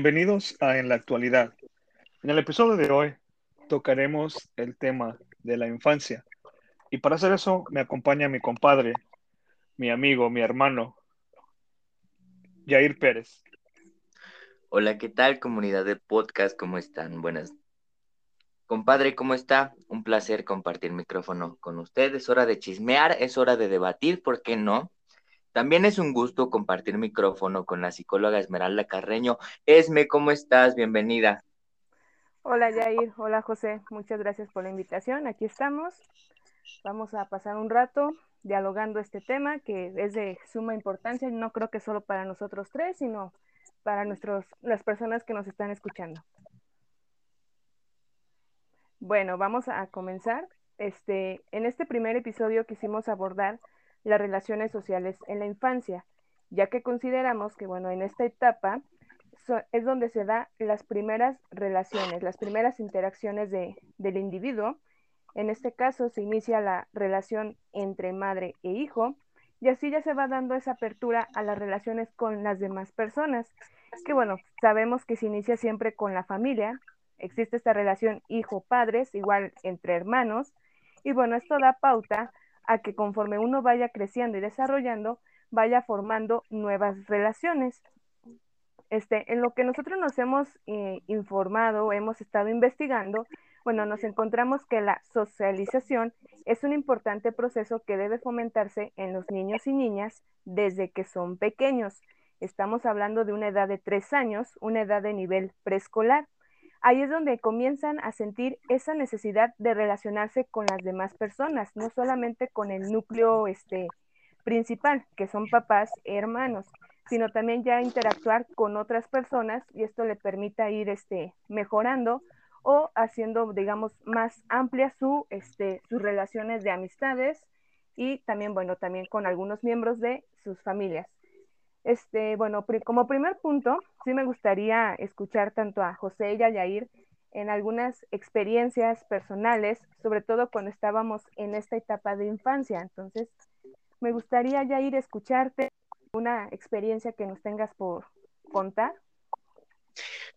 Bienvenidos a En la actualidad. En el episodio de hoy tocaremos el tema de la infancia. Y para hacer eso me acompaña mi compadre, mi amigo, mi hermano, Jair Pérez. Hola, ¿qué tal comunidad de podcast? ¿Cómo están? Buenas. Compadre, ¿cómo está? Un placer compartir micrófono con usted. Es hora de chismear, es hora de debatir, ¿por qué no? También es un gusto compartir micrófono con la psicóloga Esmeralda Carreño. Esme, ¿cómo estás? Bienvenida. Hola Jair, hola José, muchas gracias por la invitación. Aquí estamos. Vamos a pasar un rato dialogando este tema que es de suma importancia, no creo que solo para nosotros tres, sino para nuestros, las personas que nos están escuchando. Bueno, vamos a comenzar. Este, en este primer episodio quisimos abordar las relaciones sociales en la infancia, ya que consideramos que, bueno, en esta etapa es donde se dan las primeras relaciones, las primeras interacciones de, del individuo. En este caso se inicia la relación entre madre e hijo y así ya se va dando esa apertura a las relaciones con las demás personas, que bueno, sabemos que se inicia siempre con la familia, existe esta relación hijo-padres, igual entre hermanos, y bueno, esto da pauta a que conforme uno vaya creciendo y desarrollando, vaya formando nuevas relaciones. Este, en lo que nosotros nos hemos eh, informado, hemos estado investigando, bueno, nos encontramos que la socialización es un importante proceso que debe fomentarse en los niños y niñas desde que son pequeños. Estamos hablando de una edad de tres años, una edad de nivel preescolar ahí es donde comienzan a sentir esa necesidad de relacionarse con las demás personas, no solamente con el núcleo este, principal, que son papás, hermanos, sino también ya interactuar con otras personas y esto le permita ir este, mejorando o haciendo, digamos, más amplias su, este, sus relaciones de amistades y también, bueno, también con algunos miembros de sus familias. Este, bueno, como primer punto, sí me gustaría escuchar tanto a José y a Yair en algunas experiencias personales, sobre todo cuando estábamos en esta etapa de infancia. Entonces, me gustaría, Yair, escucharte una experiencia que nos tengas por contar.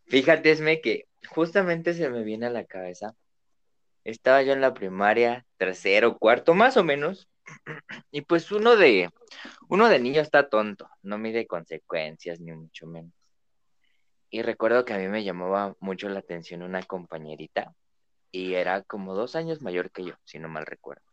Fíjate, Esme, que justamente se me viene a la cabeza. Estaba yo en la primaria, tercero, cuarto, más o menos, y pues uno de, uno de niño está tonto, no mide consecuencias, ni mucho menos. Y recuerdo que a mí me llamaba mucho la atención una compañerita, y era como dos años mayor que yo, si no mal recuerdo.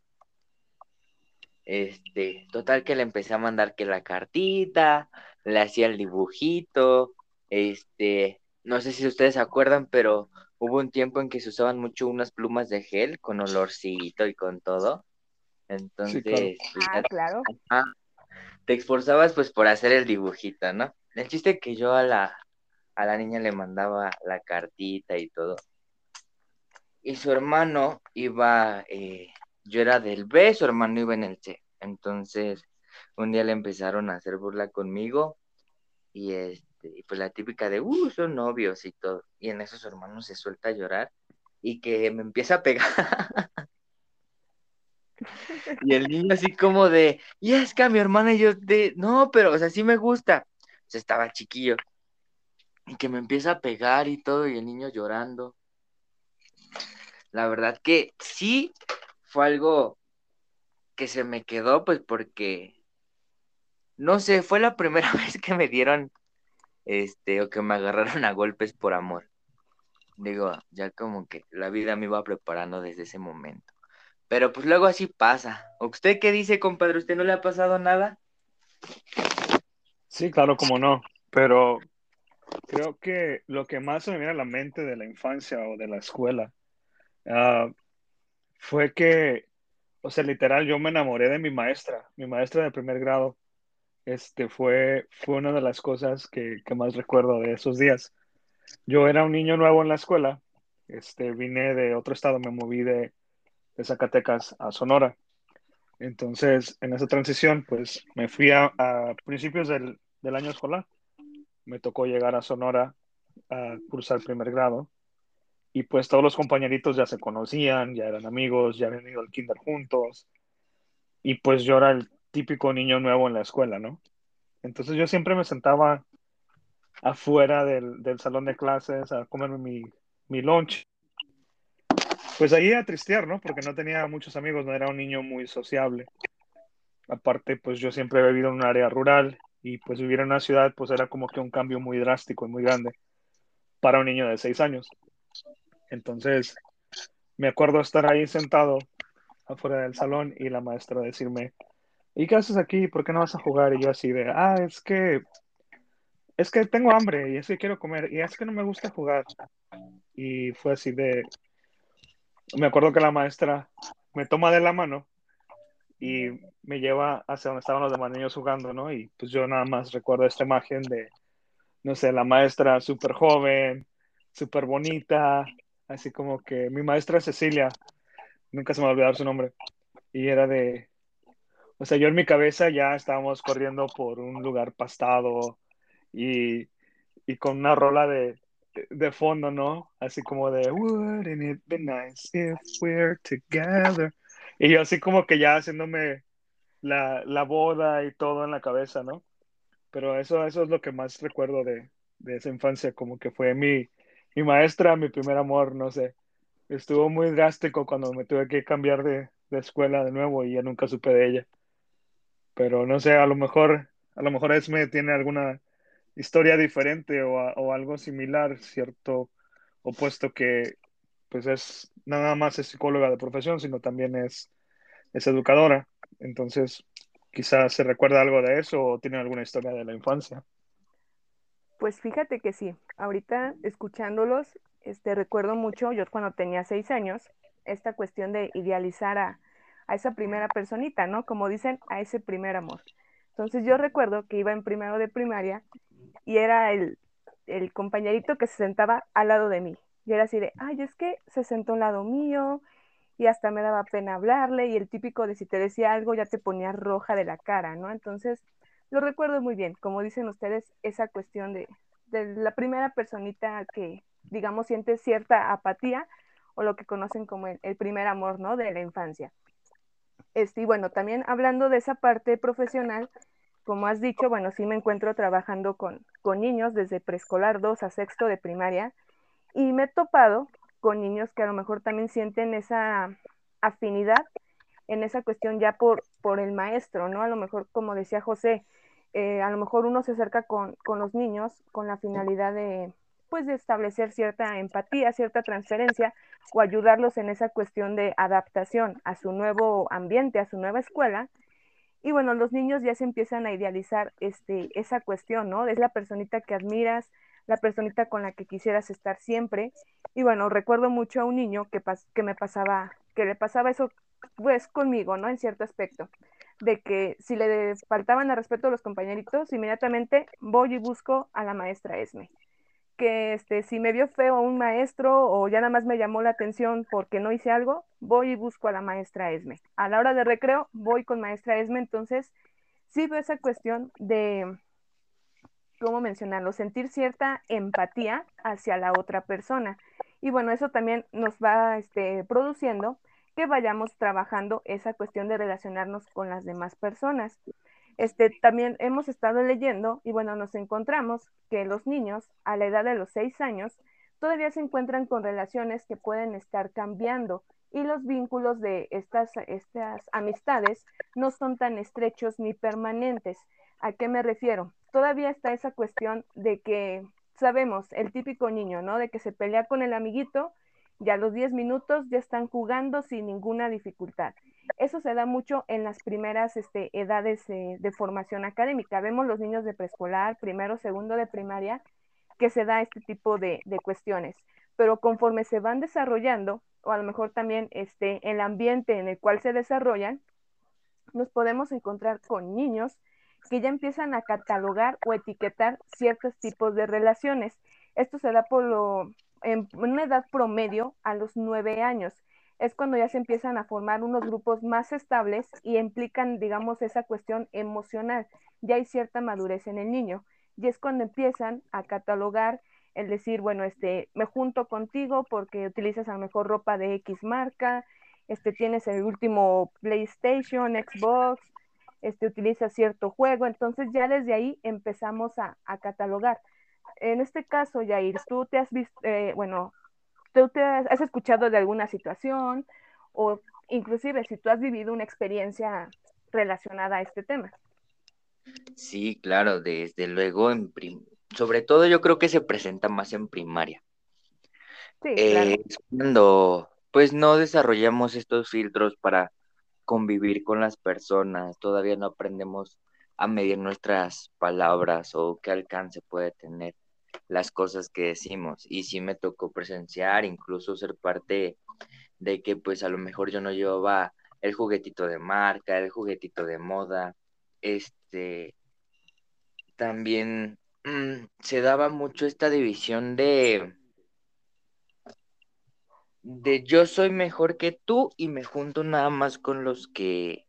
Este, total que le empecé a mandar que la cartita, le hacía el dibujito, este, no sé si ustedes se acuerdan, pero hubo un tiempo en que se usaban mucho unas plumas de gel con olorcito y con todo. Entonces, pues, ah, claro. te esforzabas pues por hacer el dibujito, ¿no? El chiste que yo a la, a la niña le mandaba la cartita y todo. Y su hermano iba, eh, yo era del B, su hermano iba en el C. Entonces, un día le empezaron a hacer burla conmigo y este, pues la típica de, uh, son novios y todo. Y en eso su hermano se suelta a llorar y que me empieza a pegar. Y el niño así como de, y es que a mi hermana y yo de, no, pero, o sea, sí me gusta. O sea, estaba chiquillo. Y que me empieza a pegar y todo, y el niño llorando. La verdad que sí fue algo que se me quedó, pues porque, no sé, fue la primera vez que me dieron, este, o que me agarraron a golpes por amor. Digo, ya como que la vida me iba preparando desde ese momento. Pero pues luego así pasa. ¿Usted qué dice, compadre? ¿Usted no le ha pasado nada? Sí, claro, como no. Pero creo que lo que más se me viene a la mente de la infancia o de la escuela ah, fue que, o sea, literal, yo me enamoré de mi maestra, mi maestra de primer grado. Este fue, fue una de las cosas que, que más recuerdo de esos días. Yo era un niño nuevo en la escuela. Este, vine de otro estado, me moví de, de Zacatecas a Sonora. Entonces, en esa transición, pues me fui a, principios del, del, año escolar. Me tocó llegar a Sonora a cursar primer grado. Y pues todos los compañeritos ya se conocían, ya eran amigos, ya habían ido al kinder juntos. Y pues yo era el típico niño nuevo en la escuela, ¿no? Entonces yo siempre me sentaba afuera del, del salón de clases a comerme mi, mi lunch. Pues ahí a tristear, ¿no? Porque no tenía muchos amigos, no era un niño muy sociable. Aparte, pues yo siempre he vivido en un área rural y pues vivir en una ciudad pues era como que un cambio muy drástico y muy grande para un niño de seis años. Entonces, me acuerdo estar ahí sentado afuera del salón y la maestra decirme, ¿y qué haces aquí? ¿Por qué no vas a jugar? Y yo así de, ah, es que, es que tengo hambre y es que quiero comer y es que no me gusta jugar. Y fue así de, me acuerdo que la maestra me toma de la mano y me lleva hacia donde estaban los demás niños jugando, ¿no? Y pues yo nada más recuerdo esta imagen de, no sé, la maestra súper joven, súper bonita, así como que mi maestra Cecilia, nunca se me va a olvidar su nombre, y era de, o sea, yo en mi cabeza ya estábamos corriendo por un lugar pastado y, y con una rola de, de fondo, ¿no? Así como de, wouldn't it be nice if we're together? Y yo así como que ya haciéndome la, la boda y todo en la cabeza, ¿no? Pero eso, eso es lo que más recuerdo de, de esa infancia, como que fue mi, mi maestra, mi primer amor, no sé. Estuvo muy drástico cuando me tuve que cambiar de, de escuela de nuevo y ya nunca supe de ella. Pero no sé, a lo mejor, a lo mejor Esme tiene alguna historia diferente o, o algo similar, cierto, opuesto que pues es nada más es psicóloga de profesión, sino también es, es educadora. Entonces, quizás se recuerda algo de eso o tiene alguna historia de la infancia. Pues fíjate que sí, ahorita escuchándolos, este, recuerdo mucho, yo cuando tenía seis años, esta cuestión de idealizar a, a esa primera personita, ¿no? Como dicen, a ese primer amor. Entonces yo recuerdo que iba en primero de primaria y era el, el compañerito que se sentaba al lado de mí. Y era así de, ay, es que se sentó al lado mío y hasta me daba pena hablarle y el típico de si te decía algo ya te ponía roja de la cara, ¿no? Entonces lo recuerdo muy bien, como dicen ustedes, esa cuestión de, de la primera personita que, digamos, siente cierta apatía o lo que conocen como el, primer amor, ¿no? De la infancia. Este, y bueno, también hablando de esa parte profesional, como has dicho, bueno, sí me encuentro trabajando con, con niños desde preescolar 2 a sexto de primaria y me he topado con niños que a lo mejor también sienten esa afinidad en esa cuestión ya por, por el maestro, ¿no? A lo mejor, como decía José, eh, a lo mejor uno se acerca con, con, los niños con la finalidad de, pues, de establecer cierta empatía, cierta transferencia o ayudarlos en esa cuestión de adaptación a su nuevo ambiente, a su nueva escuela. Y bueno, los niños ya se empiezan a idealizar este, esa cuestión, ¿no? Es la personita que admiras, la personita con la que quisieras estar siempre. Y bueno, recuerdo mucho a un niño que, pas que me pasaba, que le pasaba eso pues conmigo, ¿no? En cierto aspecto, de que si le faltaban al respeto a los compañeritos, inmediatamente voy y busco a la maestra Esme. Que este, si me vio feo un maestro o ya nada más me llamó la atención porque no hice algo, voy y busco a la maestra Esme. A la hora de recreo, voy con maestra Esme, entonces sí veo esa cuestión de, ¿cómo mencionarlo? Sentir cierta empatía hacia la otra persona. Y bueno, eso también nos va este, produciendo que vayamos trabajando esa cuestión de relacionarnos con las demás personas. Este, también hemos estado leyendo y bueno, nos encontramos que los niños a la edad de los seis años todavía se encuentran con relaciones que pueden estar cambiando y los vínculos de estas, estas amistades no son tan estrechos ni permanentes. ¿A qué me refiero? Todavía está esa cuestión de que sabemos, el típico niño, ¿no? De que se pelea con el amiguito ya a los 10 minutos ya están jugando sin ninguna dificultad. Eso se da mucho en las primeras este, edades eh, de formación académica. Vemos los niños de preescolar, primero, segundo de primaria, que se da este tipo de, de, cuestiones. Pero conforme se van desarrollando, o a lo mejor también este, el ambiente en el cual se desarrollan, nos podemos encontrar con niños que ya empiezan a catalogar o etiquetar ciertos tipos de relaciones. Esto se da por lo, en una edad promedio a los nueve años. Es cuando ya se empiezan a formar unos grupos más estables y implican, digamos, esa cuestión emocional. Ya hay cierta madurez en el niño. Y es cuando empiezan a catalogar el decir, bueno, este, me junto contigo porque utilizas a lo mejor ropa de X marca, este, tienes el último PlayStation, Xbox, este, utilizas cierto juego. Entonces ya desde ahí empezamos a, catalogar en este caso, Yair, tú te has visto, eh, bueno, tú te has, escuchado de alguna situación o inclusive si tú has vivido una experiencia relacionada a este tema. Sí, claro, desde luego, en sobre todo yo creo que se presenta más en primaria. Sí, claro. Eh, es cuando pues no desarrollamos estos filtros para convivir con las personas, todavía no aprendemos a medir nuestras palabras o qué alcance puede tener las cosas que decimos. Y sí me tocó presenciar, incluso ser parte de que pues a lo mejor yo no llevaba el juguetito de marca, el juguetito de moda, este, también mm, se daba mucho esta división de, de yo soy mejor que tú y me junto nada más con los que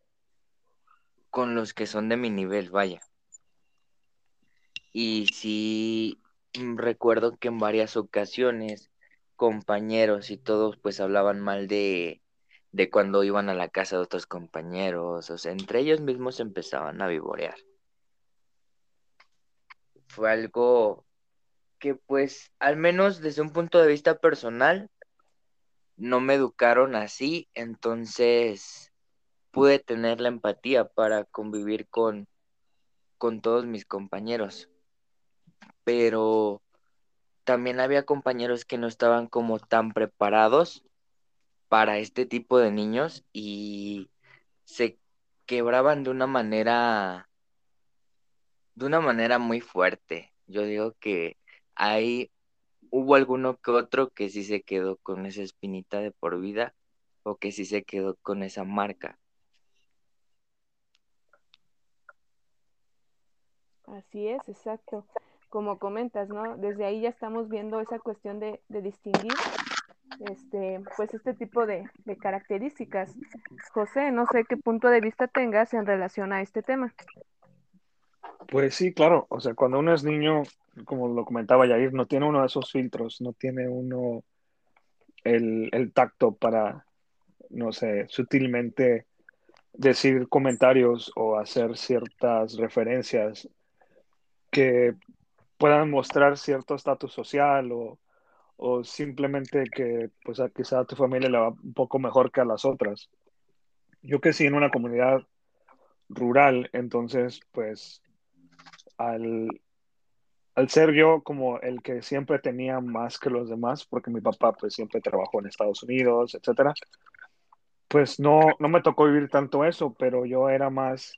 con los que son de mi nivel, vaya. Y sí recuerdo que en varias ocasiones compañeros y todos pues hablaban mal de, de cuando iban a la casa de otros compañeros, o sea, entre ellos mismos empezaban a vivorear. Fue algo que pues al menos desde un punto de vista personal no me educaron así, entonces pude tener la empatía para convivir con, con todos mis compañeros. Pero también había compañeros que no estaban como tan preparados para este tipo de niños y se quebraban de una manera de una manera muy fuerte. Yo digo que hay hubo alguno que otro que sí se quedó con esa espinita de por vida o que sí se quedó con esa marca. Así es, exacto. Como comentas, ¿no? Desde ahí ya estamos viendo esa cuestión de, distinguir este, pues este tipo de, características. José, no sé qué punto de vista tengas en relación a este tema. Pues sí, claro. O sea, cuando uno es niño, como lo comentaba Yair, no tiene uno de esos filtros, no tiene uno el, el tacto para, no sé, sutilmente decir comentarios o hacer ciertas referencias que puedan mostrar cierto estatus social o, o, simplemente que pues quizá a tu familia le va un poco mejor que a las otras. Yo que sí en una comunidad rural, entonces pues al, al ser yo como el que siempre tenía más que los demás, porque mi papá pues siempre trabajó en Estados Unidos, etcétera, pues no, no me tocó vivir tanto eso, pero yo era más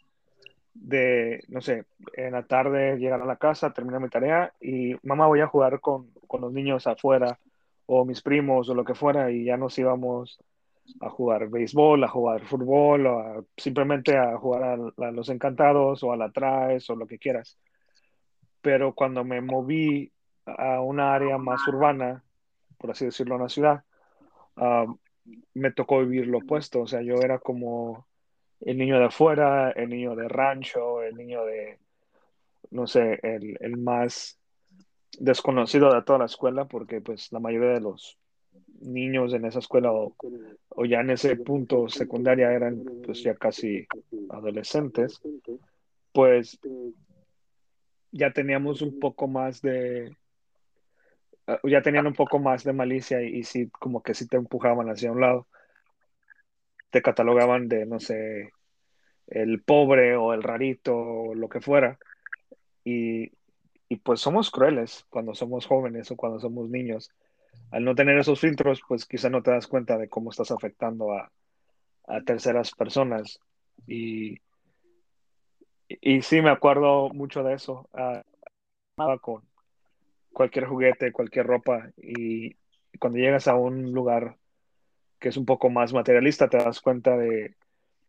de, no sé, en la tarde llegar a la casa, terminar mi tarea y mamá voy a jugar con, con, los niños afuera o mis primos o lo que fuera y ya nos íbamos a jugar béisbol, a jugar fútbol o simplemente a jugar a, los encantados o a la traes o lo que quieras. Pero cuando me moví a una área más urbana, por así decirlo, una ciudad, ah, me tocó vivir lo opuesto. O sea, yo era como el niño de afuera, el niño de rancho, el niño de, no sé, el, el, más desconocido de toda la escuela, porque pues la mayoría de los niños en esa escuela o, ya en ese punto secundaria eran pues ya casi adolescentes, pues ya teníamos un poco más de, ya tenían un poco más de malicia y, y sí, como que sí te empujaban hacia un lado te catalogaban de, no sé, el pobre o el rarito o lo que fuera. Y, y, pues somos crueles cuando somos jóvenes o cuando somos niños. Al no tener esos filtros, pues quizá no te das cuenta de cómo estás afectando a, a terceras personas. Y, y, sí, me acuerdo mucho de eso. Uh, con cualquier juguete, cualquier ropa. Y cuando llegas a un lugar que es un poco más materialista, te das cuenta de,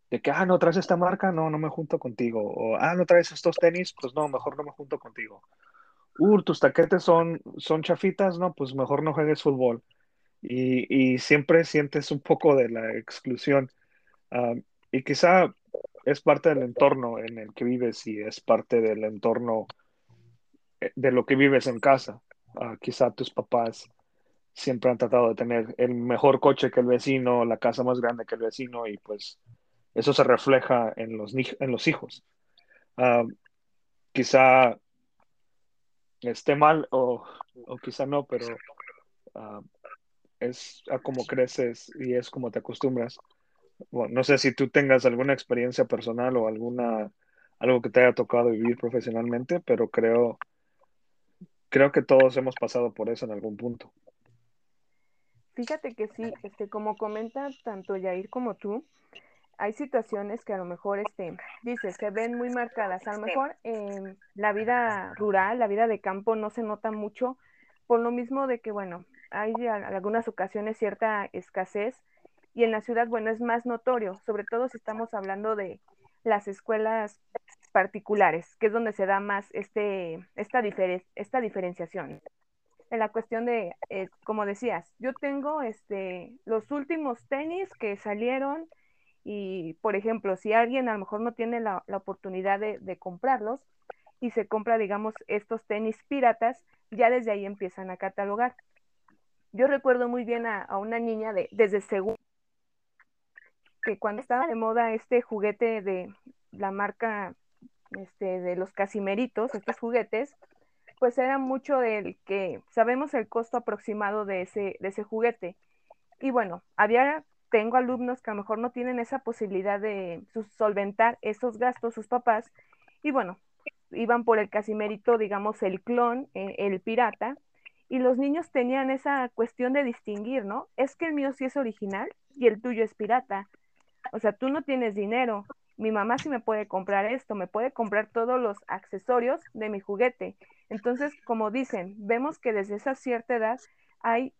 que, ah, no traes esta marca, no, no me junto contigo. O, ah, no traes estos tenis, pues no, mejor no me junto contigo. Uh, tus taquetes son, son chafitas, no, pues mejor no juegues fútbol. Y, siempre sientes un poco de la exclusión. Y quizá es parte del entorno en el que vives y es parte del entorno eh, de lo que vives en casa. Uh, quizá tus papás siempre han tratado de tener el mejor coche que el vecino, la casa más grande que el vecino y pues eso se refleja en los, en los hijos. Uh, quizá esté mal o, quizá no, pero ah, es a cómo creces y es como te acostumbras. Bueno, no sé si tú tengas alguna experiencia personal o alguna algo que te haya tocado vivir profesionalmente, pero creo creo que todos hemos pasado por eso en algún punto. Fíjate que sí, este, como comenta tanto Yair como tú, hay situaciones que a lo mejor, este, dices, se ven muy marcadas. A lo mejor en la vida rural, la vida de campo no se nota mucho, por lo mismo de que, bueno, hay en algunas ocasiones cierta escasez y en la ciudad, bueno, es más notorio, sobre todo si estamos hablando de las escuelas particulares, que es donde se da más este, esta, esta diferenciación. En la cuestión de, eh, como decías, yo tengo este, los últimos tenis que salieron y, por ejemplo, si alguien a lo mejor no tiene la, oportunidad de, comprarlos y se compra, digamos, estos tenis piratas, ya desde ahí empiezan a catalogar. Yo recuerdo muy bien a, una niña de, desde segundo, que cuando estaba de moda este juguete de la marca este, de los casimeritos, estos juguetes, pues era mucho el que sabemos el costo aproximado de ese, de ese juguete. Y bueno, había tengo alumnos que a lo mejor no tienen esa posibilidad de solventar esos gastos sus papás y bueno, iban por el casimérito, digamos, el clon, eh, el pirata, y los niños tenían esa cuestión de distinguir, ¿no? Es que el mío sí es original y el tuyo es pirata. O sea, tú no tienes dinero. Mi mamá sí me puede comprar esto, me puede comprar todos los accesorios de mi juguete. Entonces, como dicen, vemos que desde esa cierta edad hay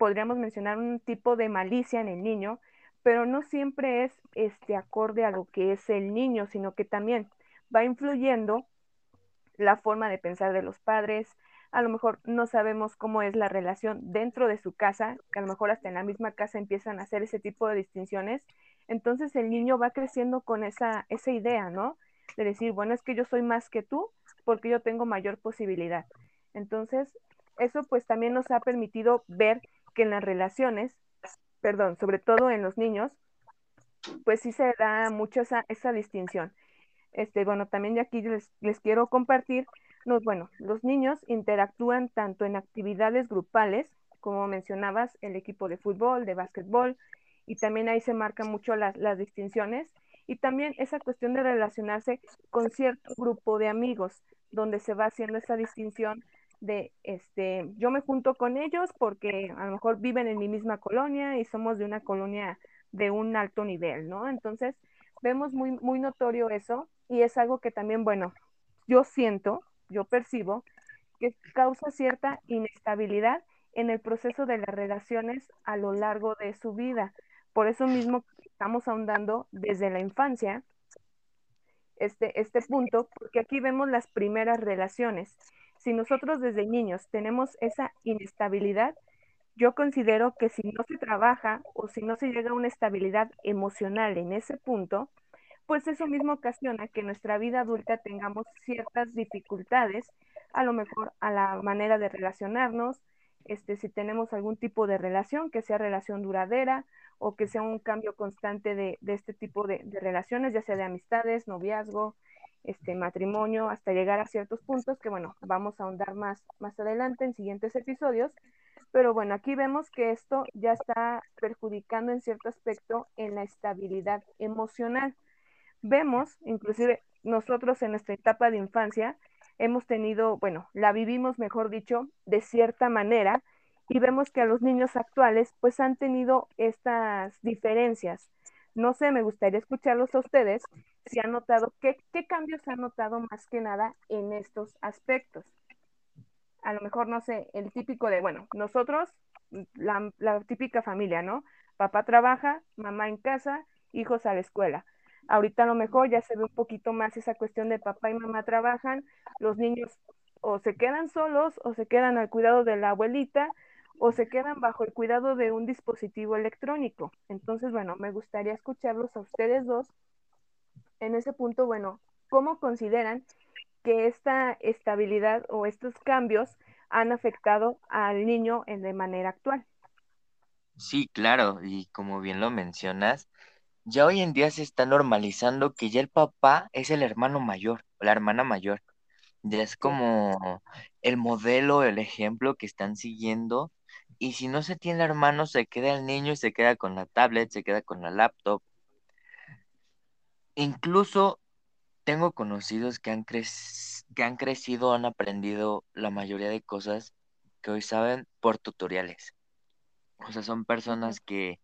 podríamos mencionar un tipo de malicia en el niño, pero no siempre es este acorde a lo que es el niño, sino que también va influyendo la forma de pensar de los padres. A lo mejor no sabemos cómo es la relación dentro de su casa, que a lo mejor hasta en la misma casa empiezan a hacer ese tipo de distinciones. Entonces el niño va creciendo con esa, esa idea, ¿no? De decir, bueno, es que yo soy más que tú porque yo tengo mayor posibilidad. Entonces, eso pues también nos ha permitido ver que en las relaciones, perdón, sobre todo en los niños, pues sí se da mucho esa, esa distinción. Este, bueno, también de aquí les, les quiero compartir, los, bueno, los niños interactúan tanto en actividades grupales, como mencionabas, el equipo de fútbol, de básquetbol, y también ahí se marcan mucho las, las distinciones, y también esa cuestión de relacionarse con cierto grupo de amigos, donde se va haciendo esa distinción de, este, yo me junto con ellos porque a lo mejor viven en mi misma colonia y somos de una colonia de un alto nivel, ¿no? Entonces, vemos muy, muy notorio eso y es algo que también, bueno, yo siento, yo percibo que causa cierta inestabilidad en el proceso de las relaciones a lo largo de su vida. Por eso mismo estamos ahondando desde la infancia este, este punto, porque aquí vemos las primeras relaciones. Si nosotros desde niños tenemos esa inestabilidad, yo considero que si no se trabaja o si no se llega a una estabilidad emocional en ese punto, pues eso mismo ocasiona que en nuestra vida adulta tengamos ciertas dificultades, a lo mejor a la manera de relacionarnos, este, si tenemos algún tipo de relación, que sea relación duradera o que sea un cambio constante de, este tipo de, relaciones, ya sea de amistades, noviazgo, este matrimonio hasta llegar a ciertos puntos que bueno, vamos a ahondar más, más adelante en siguientes episodios. Pero bueno, aquí vemos que esto ya está perjudicando en cierto aspecto en la estabilidad emocional. Vemos, inclusive nosotros en nuestra etapa de infancia, hemos tenido, bueno, la vivimos, mejor dicho, de cierta manera y vemos que a los niños actuales pues han tenido estas diferencias no sé, me gustaría escucharlos a ustedes si han notado, qué, qué cambios han notado más que nada en estos aspectos. A lo mejor, no sé, el típico de, bueno, nosotros, la, la típica familia, ¿no? Papá trabaja, mamá en casa, hijos a la escuela. Ahorita a lo mejor ya se ve un poquito más esa cuestión de papá y mamá trabajan, los niños o se quedan solos o se quedan al cuidado de la abuelita o se quedan bajo el cuidado de un dispositivo electrónico. Entonces, bueno, me gustaría escucharlos a ustedes dos en ese punto, bueno, ¿cómo consideran que esta estabilidad o estos cambios han afectado al niño en de manera actual? Sí, claro, y como bien lo mencionas, ya hoy en día se está normalizando que ya el papá es el hermano mayor o la hermana mayor. Ya es como el modelo, el ejemplo que están siguiendo. Y si no se tiene hermano, se queda el niño y se queda con la tablet, se queda con la laptop. Incluso tengo conocidos que han, que han crecido, han aprendido la mayoría de cosas que hoy saben por tutoriales. O sea, son personas que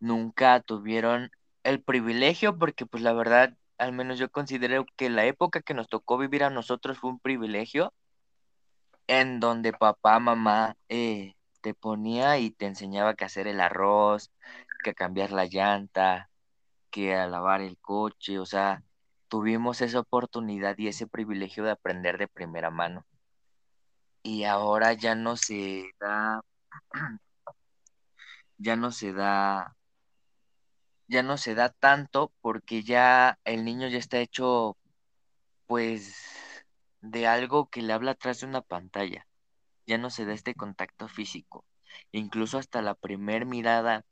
nunca tuvieron el privilegio, porque pues la verdad, al menos yo considero que la época que nos tocó vivir a nosotros fue un privilegio, en donde papá, mamá eh, te ponía y te enseñaba que hacer el arroz, que cambiar la llanta, que a lavar el coche, o sea, tuvimos esa oportunidad y ese privilegio de aprender de primera mano. Y ahora ya no se da, ya no se da, ya no se da tanto porque ya el niño ya está hecho, pues, de algo que le habla atrás de una pantalla. Ya no se da este contacto físico. Incluso hasta la primer mirada,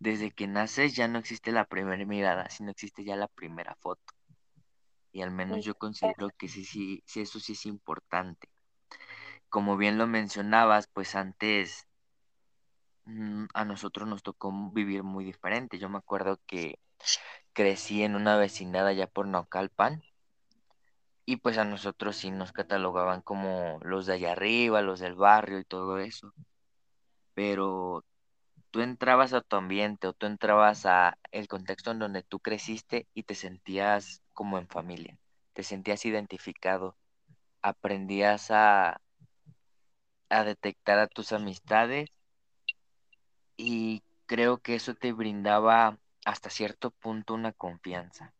desde que naces ya no existe la primera mirada, sino existe ya la primera foto. Y al menos yo considero que sí, sí, sí, eso sí es importante. Como bien lo mencionabas, pues antes mm, a nosotros nos tocó vivir muy diferente. Yo me acuerdo que crecí en una vecindad allá por Naucalpan y pues a nosotros sí nos catalogaban como los de allá arriba, los del barrio y todo eso. Pero tú entrabas a tu ambiente o tú entrabas a el contexto en donde tú creciste y te sentías como en familia, te sentías identificado, aprendías a, a detectar a tus amistades y creo que eso te brindaba hasta cierto punto una confianza.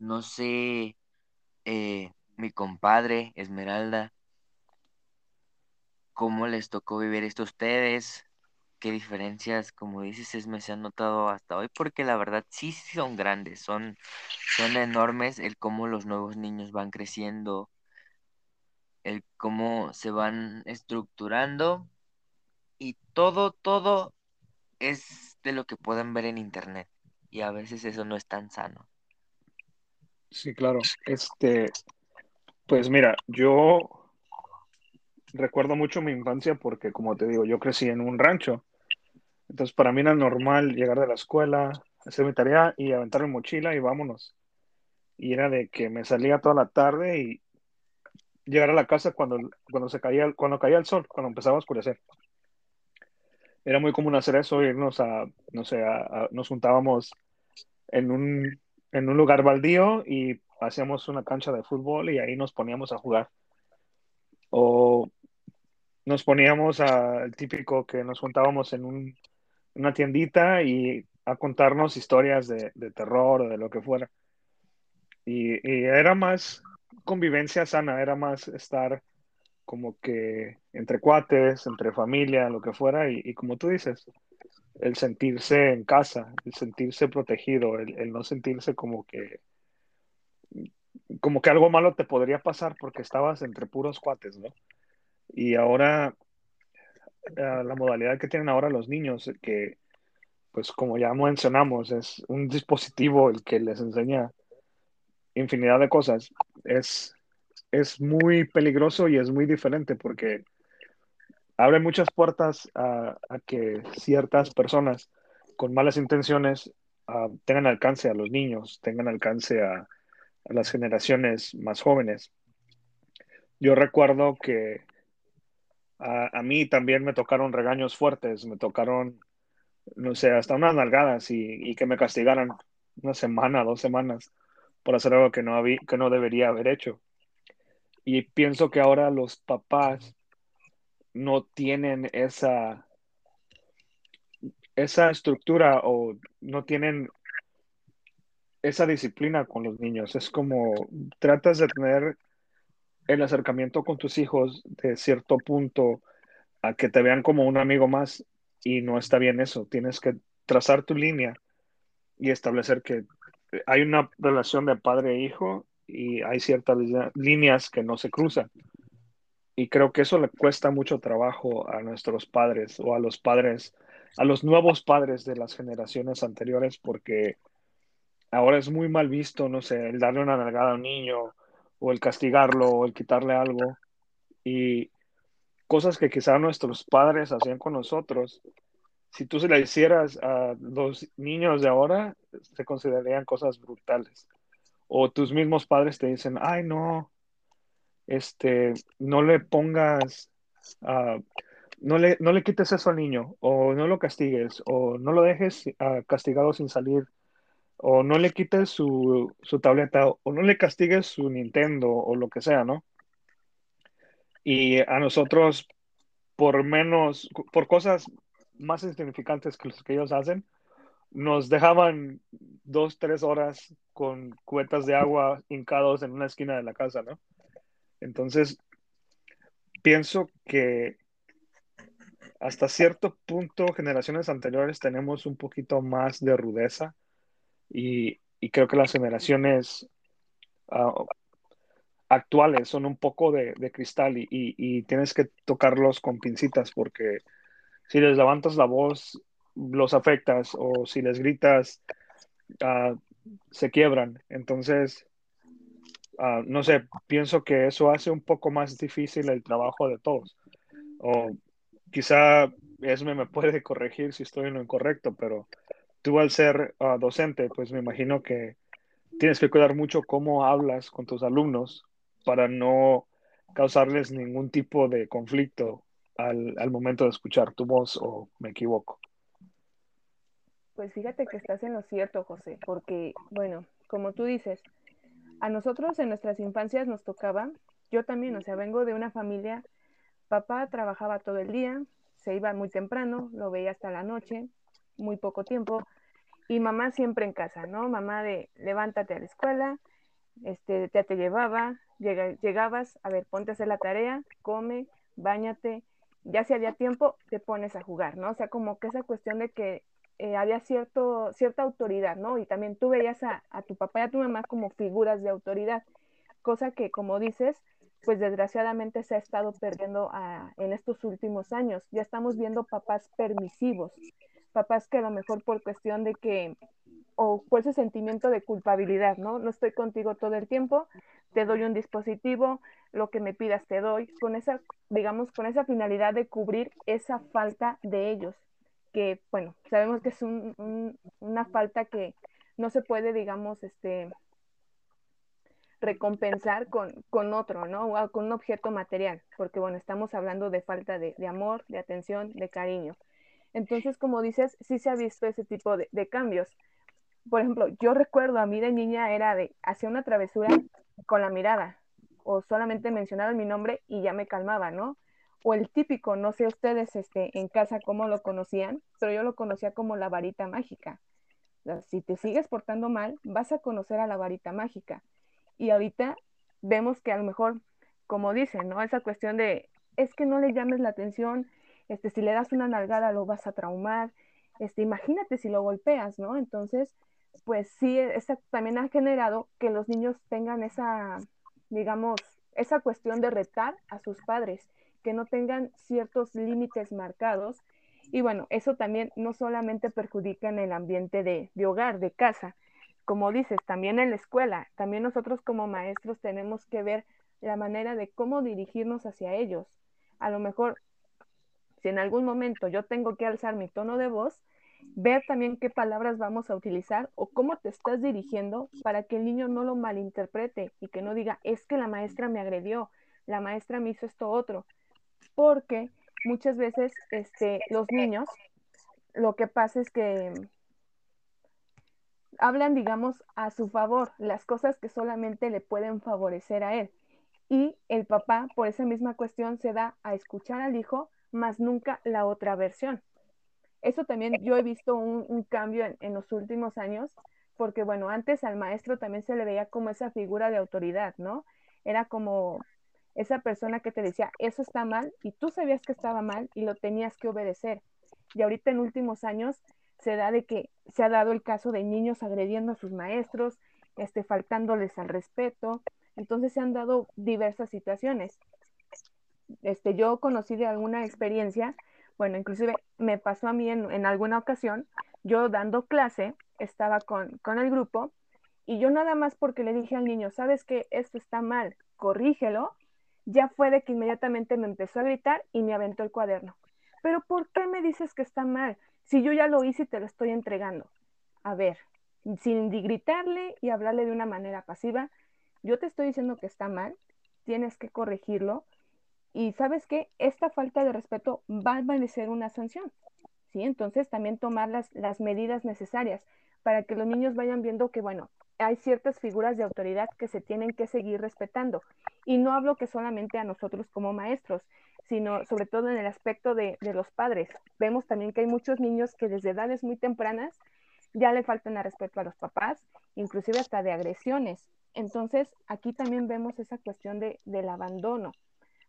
No sé, eh, mi compadre Esmeralda, cómo les tocó vivir esto a ustedes, qué diferencias, como dices, me se han notado hasta hoy, porque la verdad sí son grandes, son, son enormes el cómo los nuevos niños van creciendo, el cómo se van estructurando y todo, todo es de lo que pueden ver en internet y a veces eso no es tan sano. Sí, claro. Este, pues mira, yo recuerdo mucho mi infancia porque, como te digo, yo crecí en un rancho. Entonces, para mí era normal llegar de la escuela, hacer mi tarea y aventar mi mochila y vámonos. Y era de que me salía toda la tarde y llegar a la casa cuando, cuando se caía, cuando caía el sol, cuando empezaba a oscurecer. Era muy común hacer eso, irnos a, no sé, nos juntábamos en un, en un lugar baldío y hacíamos una cancha de fútbol y ahí nos poníamos a jugar. O nos poníamos al típico que nos juntábamos en un, una tiendita y a contarnos historias de, terror o de lo que fuera. Y, era más convivencia sana, era más estar como que entre cuates, entre familia, lo que fuera, y como tú dices, el sentirse en casa, el sentirse protegido, el, el, no sentirse como que como que algo malo te podría pasar porque estabas entre puros cuates, ¿no? Y ahora uh, la modalidad que tienen ahora los niños, que pues como ya mencionamos, es un dispositivo el que les enseña infinidad de cosas, es, es muy peligroso y es muy diferente porque abre muchas puertas a, que ciertas personas con malas intenciones uh, tengan alcance a los niños, tengan alcance a, las generaciones más jóvenes. Yo recuerdo que a, mí también me tocaron regaños fuertes, me tocaron, no sé, hasta unas nalgadas y, y, que me castigaran una semana, dos semanas por hacer algo que no, que no debería haber hecho. Y pienso que ahora los papás no tienen esa, esa estructura o no tienen esa disciplina con los niños. Es como tratas de tener el acercamiento con tus hijos de cierto punto a que te vean como un amigo más y no está bien eso. Tienes que trazar tu línea y establecer que hay una relación de padre e hijo y hay ciertas líneas que no se cruzan. Y creo que eso le cuesta mucho trabajo a nuestros padres o a los padres, a los nuevos padres de las generaciones anteriores, porque ahora es muy mal visto, no sé, el darle una nalgada a un niño o el castigarlo o el quitarle algo. Y cosas que quizá nuestros padres hacían con nosotros, si tú se las hicieras a los niños de ahora, se considerarían cosas brutales. O tus mismos padres te dicen, ay, no, este, no le pongas, uh, no, le, no le quites eso al niño, o no lo castigues, o no lo dejes uh, castigado sin salir, o no le quites su, su tableta, o no le castigues su Nintendo, o lo que sea, ¿no? Y a nosotros, por menos, por cosas más insignificantes que los que ellos hacen, nos dejaban dos, tres horas con cubetas de agua hincados en una esquina de la casa, ¿no? Entonces, pienso que hasta cierto punto, generaciones anteriores tenemos un poquito más de rudeza y, creo que las generaciones uh, actuales son un poco de, cristal y, tienes que tocarlos con pincitas porque si les levantas la voz los afectas o si les gritas uh, se quiebran. Entonces, uh, no sé, pienso que eso hace un poco más difícil el trabajo de todos. O quizá Esme me puede corregir si estoy en lo incorrecto, pero tú al ser uh, docente, pues me imagino que tienes que cuidar mucho cómo hablas con tus alumnos para no causarles ningún tipo de conflicto al, al, momento de escuchar tu voz o me equivoco. Pues fíjate que estás en lo cierto, José, porque, bueno, como tú dices, a nosotros en nuestras infancias nos tocaba, yo también, o sea, vengo de una familia, papá trabajaba todo el día, se iba muy temprano, lo veía hasta la noche, muy poco tiempo, y mamá siempre en casa, ¿no? Mamá de levántate a la escuela, este, ya te llevaba, llega, llegabas, a ver, ponte a hacer la tarea, come, bañate, ya si había tiempo, te pones a jugar, ¿no? O sea, como que esa cuestión de que eh, había cierto, cierta autoridad, ¿no? Y también tú veías a, a, tu papá y a tu mamá como figuras de autoridad, cosa que, como dices, pues desgraciadamente se ha estado perdiendo en estos últimos años. Ya estamos viendo papás permisivos, papás que a lo mejor por cuestión de que, o por ese sentimiento de culpabilidad, ¿no? No estoy contigo todo el tiempo, te doy un dispositivo, lo que me pidas te doy, con esa, digamos, con esa finalidad de cubrir esa falta de ellos que, bueno, sabemos que es un, un, una falta que no se puede, digamos, este, recompensar con, con otro, ¿no? O con un objeto material, porque, bueno, estamos hablando de falta de, amor, de atención, de cariño. Entonces, como dices, sí se ha visto ese tipo de, cambios. Por ejemplo, yo recuerdo a mí de niña era de, hacía una travesura con la mirada, o solamente mencionaba mi nombre y ya me calmaba, ¿no? O el típico, no sé ustedes este, en casa cómo lo conocían, pero yo lo conocía como la varita mágica. Si te sigues portando mal, vas a conocer a la varita mágica. Y ahorita vemos que a lo mejor, como dicen, ¿no? Esa cuestión de, es que no le llames la atención, este, si le das una nalgada lo vas a traumar, este, imagínate si lo golpeas, ¿no? Entonces, pues sí, esa también ha generado que los niños tengan esa, digamos, esa cuestión de retar a sus padres que no tengan ciertos límites marcados. Y bueno, eso también no solamente perjudica en el ambiente de, de hogar, de casa, como dices, también en la escuela, también nosotros como maestros tenemos que ver la manera de cómo dirigirnos hacia ellos. A lo mejor, si en algún momento yo tengo que alzar mi tono de voz, ver también qué palabras vamos a utilizar o cómo te estás dirigiendo para que el niño no lo malinterprete y que no diga, es que la maestra me agredió, la maestra me hizo esto otro, porque muchas veces este, los niños lo que pasa es que hablan, digamos, a su favor, las cosas que solamente le pueden favorecer a él. Y el papá, por esa misma cuestión, se da a escuchar al hijo, más nunca la otra versión. Eso también yo he visto un, cambio en, los últimos años, porque bueno, antes al maestro también se le veía como esa figura de autoridad, ¿no? Era como esa persona que te decía, eso está mal, y tú sabías que estaba mal y lo tenías que obedecer. Y ahorita en últimos años se da de que se ha dado el caso de niños agrediendo a sus maestros, este, faltándoles al respeto. Entonces se han dado diversas situaciones. Este, yo conocí de alguna experiencia, bueno, inclusive me pasó a mí en, en alguna ocasión, yo dando clase, estaba con, con el grupo Y yo nada más porque le dije al niño, sabes que esto está mal, corrígelo, ya fue de que inmediatamente me empezó a gritar y me aventó el cuaderno. Pero ¿por qué me dices que está mal? Si yo ya lo hice y te lo estoy entregando. A ver, sin gritarle y hablarle de una manera pasiva, yo te estoy diciendo que está mal, tienes que corregirlo y sabes que esta falta de respeto va a merecer una sanción. ¿sí? Entonces también tomar las, las medidas necesarias para que los niños vayan viendo que, bueno, hay ciertas figuras de autoridad que se tienen que seguir respetando. Y no hablo que solamente a nosotros como maestros, sino sobre todo en el aspecto de, de los padres. Vemos también que hay muchos niños que desde edades muy tempranas ya le faltan a respeto a los papás, inclusive hasta de agresiones. Entonces, aquí también vemos esa cuestión de, del abandono.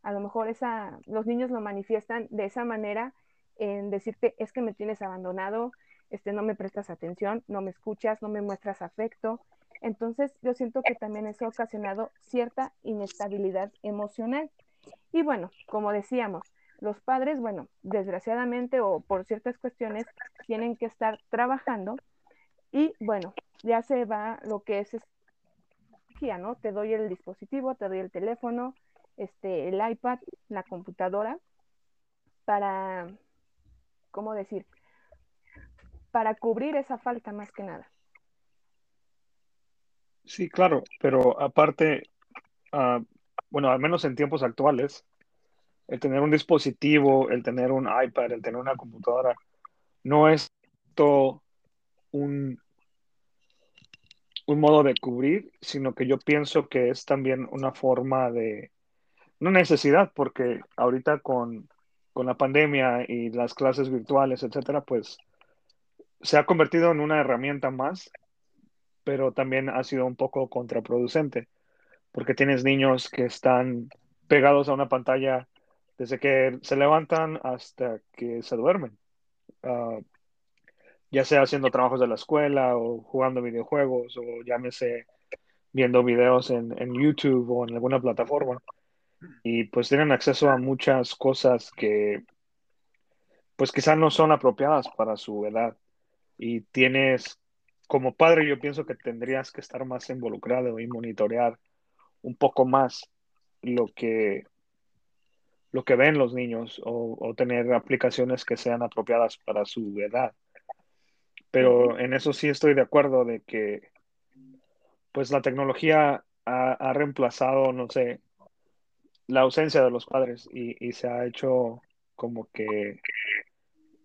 A lo mejor esa, los niños lo manifiestan de esa manera en decirte, es que me tienes abandonado, este, no me prestas atención, no me escuchas, no me muestras afecto. Entonces, yo siento que también eso ha ocasionado cierta inestabilidad emocional. Y bueno, como decíamos, los padres, bueno, desgraciadamente o por ciertas cuestiones, tienen que estar trabajando y bueno, ya se va lo que es ¿no? Te doy el dispositivo, te doy el teléfono, este, el iPad, la computadora, para, ¿cómo decir? Para cubrir esa falta más que nada. Sí, claro, pero aparte, uh, bueno, al menos en tiempos actuales, el tener un dispositivo, el tener un iPad, el tener una computadora, no es todo un, un modo de cubrir, sino que yo pienso que es también una forma de, una necesidad, porque ahorita con, con la pandemia y las clases virtuales, etcétera, pues se ha convertido en una herramienta más, pero también ha sido un poco contraproducente, porque tienes niños que están pegados a una pantalla desde que se levantan hasta que se duermen. Uh, ya sea haciendo trabajos de la escuela o jugando videojuegos o llámese viendo videos en, en, YouTube o en alguna plataforma. Y pues tienen acceso a muchas cosas que pues quizás no son apropiadas para su edad. Y tienes, como padre, yo pienso que tendrías que estar más involucrado y monitorear un poco más lo que lo que ven los niños o, o tener aplicaciones que sean apropiadas para su edad. Pero en eso sí estoy de acuerdo de que pues la tecnología ha, ha reemplazado, no sé, la ausencia de los padres y, y, se ha hecho como que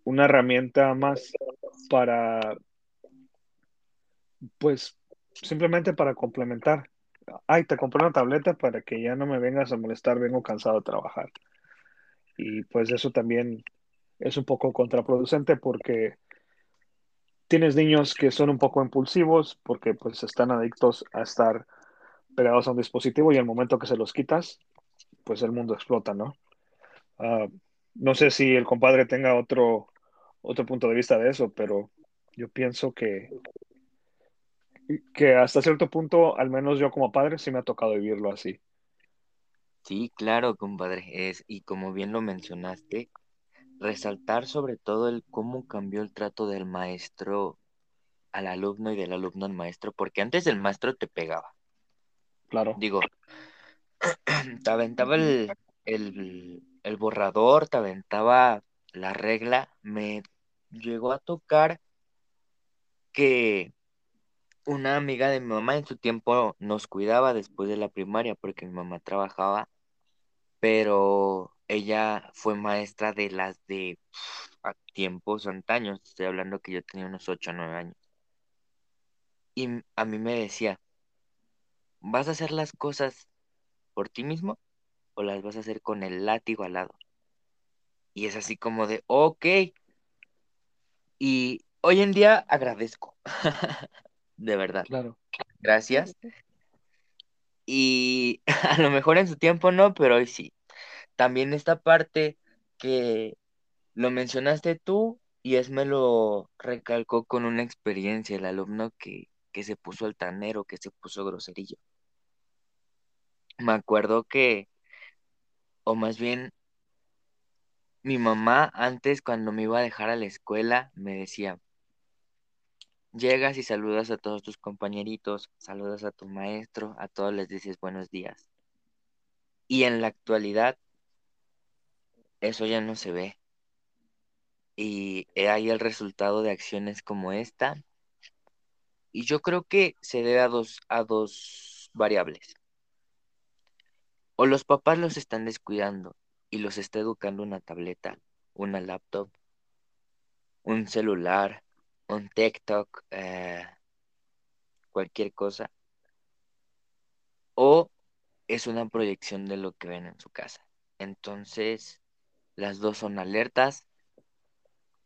una herramienta más para, pues, simplemente para complementar. Ay, te compré una tableta para que ya no me vengas a molestar, vengo cansado de trabajar. Y pues eso también es un poco contraproducente porque tienes niños que son un poco impulsivos porque pues están adictos a estar pegados a un dispositivo y al momento que se los quitas, pues el mundo explota, ¿no? Uh, no sé si el compadre tenga otro, otro punto de vista de eso, pero yo pienso que, que hasta cierto punto, al menos yo como padre, sí me ha tocado vivirlo así. Sí, claro, compadre. Es, y como bien lo mencionaste, resaltar sobre todo el cómo cambió el trato del maestro al alumno y del alumno al maestro, porque antes el maestro te pegaba. Claro. Digo, te aventaba el, el, el borrador, te aventaba la regla, me llegó a tocar que una amiga de mi mamá en su tiempo nos cuidaba después de la primaria porque mi mamá trabajaba, pero ella fue maestra de las de a tiempos antaños, estoy hablando que yo tenía unos 8 o 9 años. Y a mí me decía, ¿vas a hacer las cosas por ti mismo o las vas a hacer con el látigo al lado? Y es así como de, ok. Y hoy en día agradezco, de verdad. Claro. Gracias. Y a lo mejor en su tiempo no, pero hoy sí. También esta parte que lo mencionaste tú y es me lo recalcó con una experiencia, el alumno que, que se puso altanero, que se puso groserillo. Me acuerdo que, o más bien, mi mamá antes cuando me iba a dejar a la escuela me decía, Llegas y saludas a todos tus compañeritos, saludas a tu maestro, a todos les dices buenos días. Y en la actualidad, eso ya no se ve. Y ahí el resultado de acciones como esta. Y yo creo que se debe a dos, a dos variables. O los papás los están descuidando y los está educando una tableta, una laptop, un celular, un TikTok, eh, cualquier cosa. O es una proyección de lo que ven en su casa. Entonces, las dos son alertas.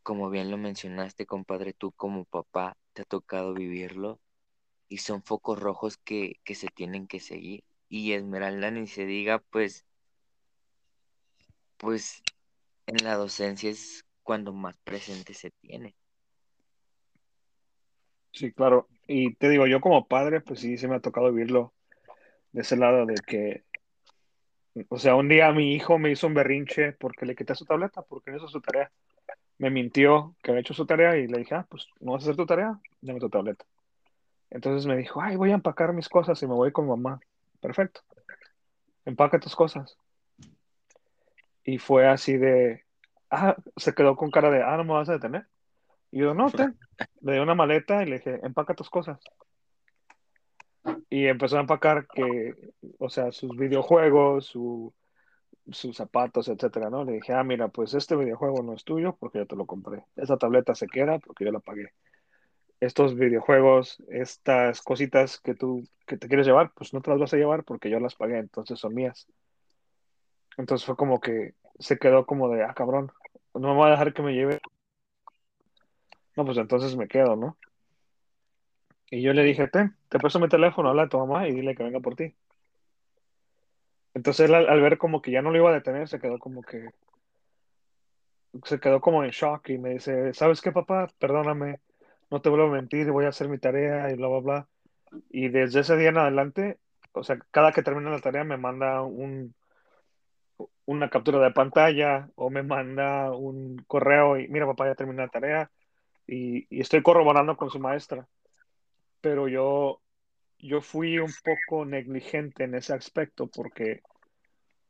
Como bien lo mencionaste, compadre, tú como papá te ha tocado vivirlo y son focos rojos que, que se tienen que seguir. Y Esmeralda ni se diga, pues, pues en la docencia es cuando más presente se tiene. Sí, claro. Y te digo, yo como padre, pues sí, se me ha tocado vivirlo de ese lado de que, o sea, un día mi hijo me hizo un berrinche porque le quité su tableta, porque no hizo su tarea. Me mintió que había hecho su tarea y le dije, ah, pues no vas a hacer tu tarea, dame tu tableta. Entonces me dijo, ay, voy a empacar mis cosas y me voy con mamá. Perfecto. Empaca tus cosas. Y fue así de, ah, se quedó con cara de, ah, no me vas a detener. Y yo, no, te, le di una maleta y le dije, empaca tus cosas. Y empezó a empacar que, o sea, sus videojuegos, su, sus zapatos, etcétera, ¿no? Le dije, ah, mira, pues este videojuego no es tuyo porque yo te lo compré. Esa tableta se queda porque yo la pagué. Estos videojuegos, estas cositas que tú que te quieres llevar, pues no te las vas a llevar porque yo las pagué, entonces son mías. Entonces fue como que se quedó como de, ah, cabrón, no me voy a dejar que me lleve. No, pues entonces me quedo, ¿no? Y yo le dije, ten, te presto mi teléfono, habla a tu mamá y dile que venga por ti. Entonces él al, al ver como que ya no lo iba a detener, se quedó como que, se quedó como en shock y me dice, ¿sabes qué, papá? Perdóname, no te vuelvo a mentir, voy a hacer mi tarea y bla, bla, bla. Y desde ese día en adelante, o sea, cada que termina la tarea me manda un, una captura de pantalla o me manda un correo y mira, papá, ya terminé la tarea y, estoy corroborando con su maestra. Pero yo, yo fui un poco negligente en ese aspecto porque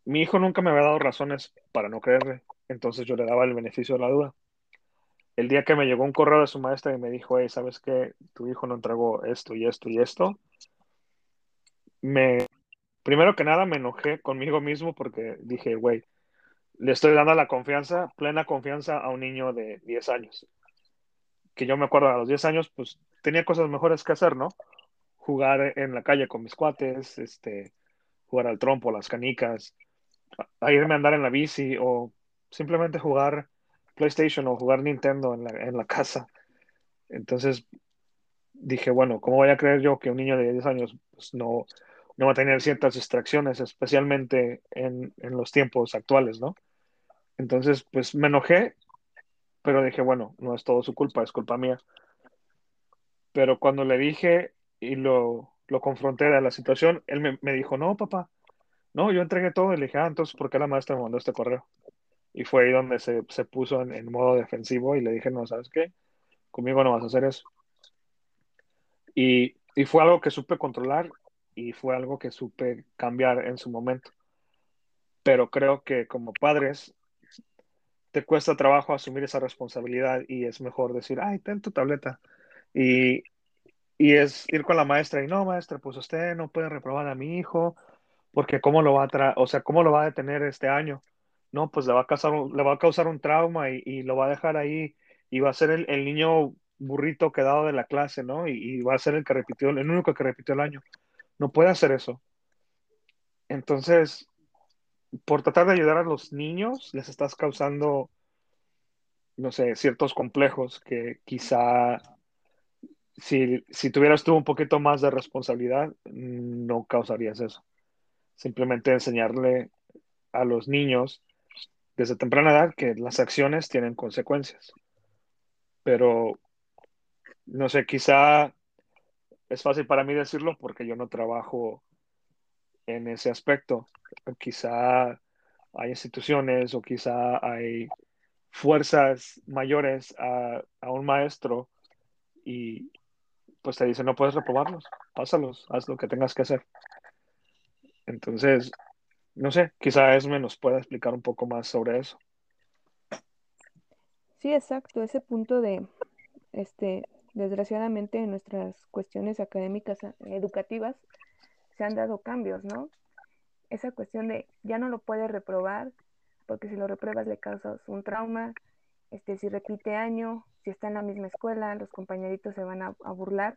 mi hijo nunca me había dado razones para no creerle, entonces yo le daba el beneficio de la duda. El día que me llegó un correo de su maestra y me dijo, hey, ¿sabes qué? Tu hijo no entregó esto y esto y esto. Me, primero que nada me enojé conmigo mismo porque dije, güey, le estoy dando la confianza, plena confianza a un niño de 10 años. Que yo me acuerdo a los 10 años, pues tenía cosas mejores que hacer, ¿no? Jugar en la calle con mis cuates, este, jugar al trompo, las canicas, a, irme a andar en la bici o simplemente jugar PlayStation o jugar Nintendo en la, en la casa. Entonces dije, bueno, ¿cómo voy a creer yo que un niño de 10 años pues, no, no va a tener ciertas distracciones, especialmente en, en los tiempos actuales, ¿no? Entonces, pues me enojé, pero dije, bueno, no es todo su culpa, es culpa mía. Pero cuando le dije y lo, lo confronté a la situación, él me, me dijo, no, papá, no, yo entregué todo y le dije, ah, entonces, ¿por qué la maestra me mandó este correo? Y fue ahí donde se, se puso en, en, modo defensivo y le dije, no, ¿sabes qué? Conmigo no vas a hacer eso. Y, y fue algo que supe controlar y fue algo que supe cambiar en su momento. Pero creo que como padres te cuesta trabajo asumir esa responsabilidad y es mejor decir, ay, ten tu tableta. Y, y es ir con la maestra y no, maestra, pues usted no puede reprobar a mi hijo porque cómo lo va a tra o sea, cómo lo va a detener este año. No, pues le va a causar, le va a causar un trauma y, y lo va a dejar ahí y va a ser el, el, niño burrito quedado de la clase, ¿no? Y, y, va a ser el que repitió, el único que repitió el año. No puede hacer eso. Entonces, por tratar de ayudar a los niños, les estás causando, no sé, ciertos complejos que quizá si, si tuvieras tú un poquito más de responsabilidad, no causarías eso. Simplemente enseñarle a los niños desde temprana edad que las acciones tienen consecuencias. Pero, no sé, quizá es fácil para mí decirlo porque yo no trabajo en ese aspecto. Quizá hay instituciones o quizá hay fuerzas mayores a, a un maestro y, pues te dice no puedes reprobarlos, pásalos, haz lo que tengas que hacer. Entonces, no sé, quizá Esme nos pueda explicar un poco más sobre eso. Sí, exacto, ese punto de, este, desgraciadamente en nuestras cuestiones académicas eh, educativas se han dado cambios, ¿no? Esa cuestión de ya no lo puedes reprobar, porque si lo repruebas le causas un trauma, este, si repite año, si está en la misma escuela, los compañeritos se van a, a burlar.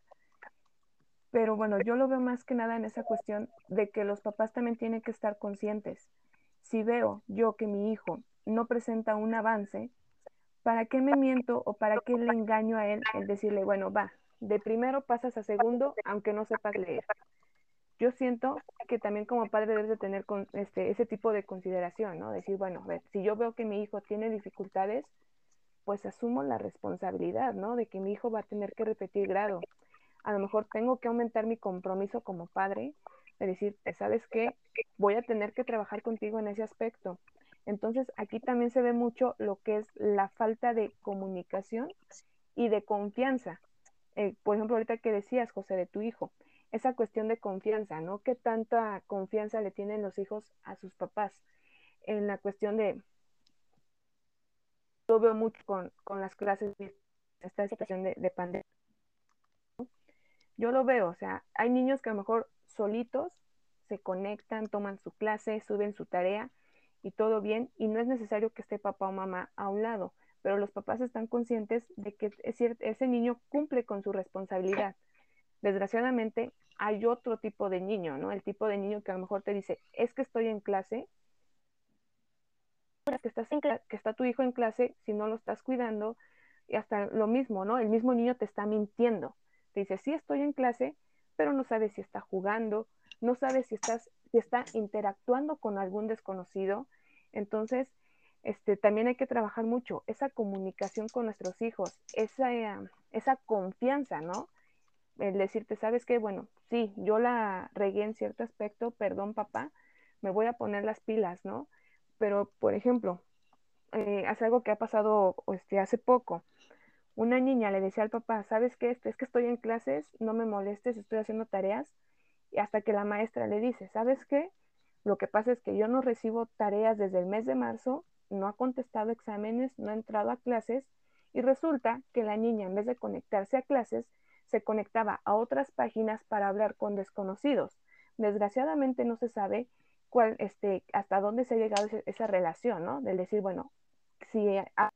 Pero bueno, yo lo veo más que nada en esa cuestión de que los papás también tienen que estar conscientes. Si veo yo que mi hijo no presenta un avance, ¿para qué me miento o para qué le engaño a él el decirle, bueno, va, de primero pasas a segundo aunque no sepas leer? Yo siento que también como padre debes de tener con, este, ese tipo de consideración, ¿no? Decir, bueno, a ver, si yo veo que mi hijo tiene dificultades, pues asumo la responsabilidad, ¿no? De que mi hijo va a tener que repetir grado. A lo mejor tengo que aumentar mi compromiso como padre, de decir, ¿sabes qué? Voy a tener que trabajar contigo en ese aspecto. Entonces, aquí también se ve mucho lo que es la falta de comunicación y de confianza. Eh, por ejemplo, ahorita que decías, José, de tu hijo, esa cuestión de confianza, ¿no? ¿Qué tanta confianza le tienen los hijos a sus papás? En la cuestión de, lo veo mucho con, con las clases, esta situación de, de pandemia. Yo lo veo, o sea, hay niños que a lo mejor solitos se conectan, toman su clase, suben su tarea y todo bien, y no es necesario que esté papá o mamá a un lado, pero los papás están conscientes de que es cierto, ese niño cumple con su responsabilidad. Desgraciadamente, hay otro tipo de niño, ¿no? El tipo de niño que a lo mejor te dice, es que estoy en clase, que, que está tu hijo en clase, si no lo estás cuidando, y hasta lo mismo, ¿no? El mismo niño te está mintiendo. Te dice, sí estoy en clase, pero no sabes si está jugando, no sabes si estás si está interactuando con algún desconocido. Entonces, este, también hay que trabajar mucho esa comunicación con nuestros hijos, esa, esa confianza, ¿no? El decirte, ¿sabes qué? Bueno, sí, yo la regué en cierto aspecto, perdón papá, me voy a poner las pilas, ¿no? Pero, por ejemplo, eh, hace algo que ha pasado este, hace poco. Una niña le decía al papá, ¿sabes qué? Es que estoy en clases, no me molestes, estoy haciendo tareas y hasta que la maestra le dice, ¿sabes qué? Lo que pasa es que yo no recibo tareas desde el mes de marzo, no ha contestado exámenes, no ha entrado a clases y resulta que la niña en vez de conectarse a clases, se conectaba a otras páginas para hablar con desconocidos. Desgraciadamente no se sabe cuál, este, hasta dónde se ha llegado esa relación, ¿no? Del decir, bueno, si a,